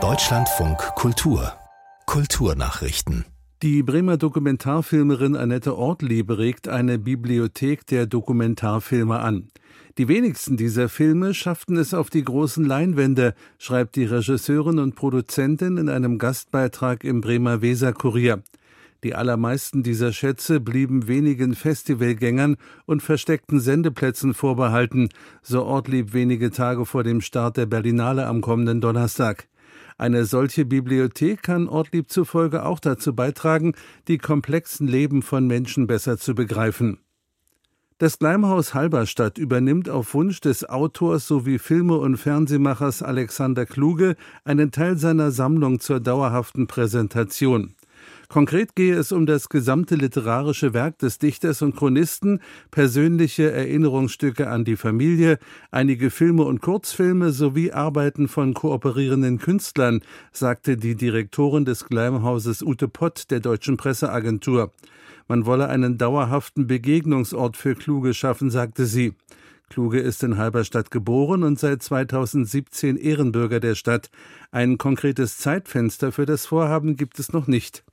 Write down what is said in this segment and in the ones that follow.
Deutschlandfunk Kultur Kulturnachrichten die Bremer Dokumentarfilmerin Annette Ortlieb regt eine Bibliothek der Dokumentarfilme an. Die wenigsten dieser Filme schafften es auf die großen Leinwände, schreibt die Regisseurin und Produzentin in einem Gastbeitrag im Bremer Weser Kurier. Die allermeisten dieser Schätze blieben wenigen Festivalgängern und versteckten Sendeplätzen vorbehalten, so Ortlieb wenige Tage vor dem Start der Berlinale am kommenden Donnerstag. Eine solche Bibliothek kann Ortlieb zufolge auch dazu beitragen, die komplexen Leben von Menschen besser zu begreifen. Das Gleimhaus Halberstadt übernimmt auf Wunsch des Autors sowie Filme- und Fernsehmachers Alexander Kluge einen Teil seiner Sammlung zur dauerhaften Präsentation. Konkret gehe es um das gesamte literarische Werk des Dichters und Chronisten, persönliche Erinnerungsstücke an die Familie, einige Filme und Kurzfilme sowie Arbeiten von kooperierenden Künstlern, sagte die Direktorin des Gleimhauses Ute Pott der Deutschen Presseagentur. Man wolle einen dauerhaften Begegnungsort für Kluge schaffen, sagte sie. Kluge ist in Halberstadt geboren und seit 2017 Ehrenbürger der Stadt. Ein konkretes Zeitfenster für das Vorhaben gibt es noch nicht.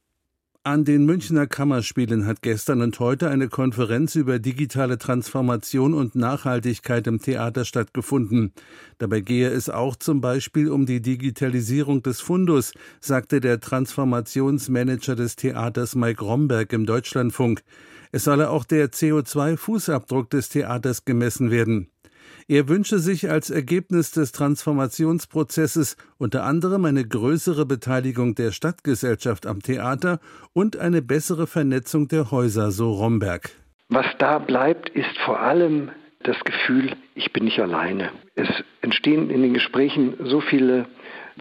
An den Münchner Kammerspielen hat gestern und heute eine Konferenz über digitale Transformation und Nachhaltigkeit im Theater stattgefunden. Dabei gehe es auch zum Beispiel um die Digitalisierung des Fundus, sagte der Transformationsmanager des Theaters Mike Romberg im Deutschlandfunk. Es solle auch der CO2-Fußabdruck des Theaters gemessen werden. Er wünsche sich als Ergebnis des Transformationsprozesses unter anderem eine größere Beteiligung der Stadtgesellschaft am Theater und eine bessere Vernetzung der Häuser, so Romberg. Was da bleibt, ist vor allem das Gefühl, ich bin nicht alleine. Es entstehen in den Gesprächen so viele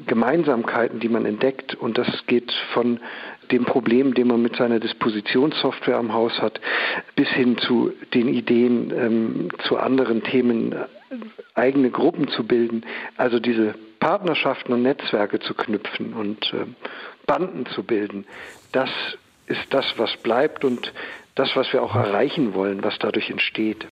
Gemeinsamkeiten, die man entdeckt. Und das geht von dem Problem, den man mit seiner Dispositionssoftware am Haus hat, bis hin zu den Ideen, ähm, zu anderen Themen eigene Gruppen zu bilden. Also diese Partnerschaften und Netzwerke zu knüpfen und äh, Banden zu bilden. Das ist das, was bleibt und das, was wir auch erreichen wollen, was dadurch entsteht.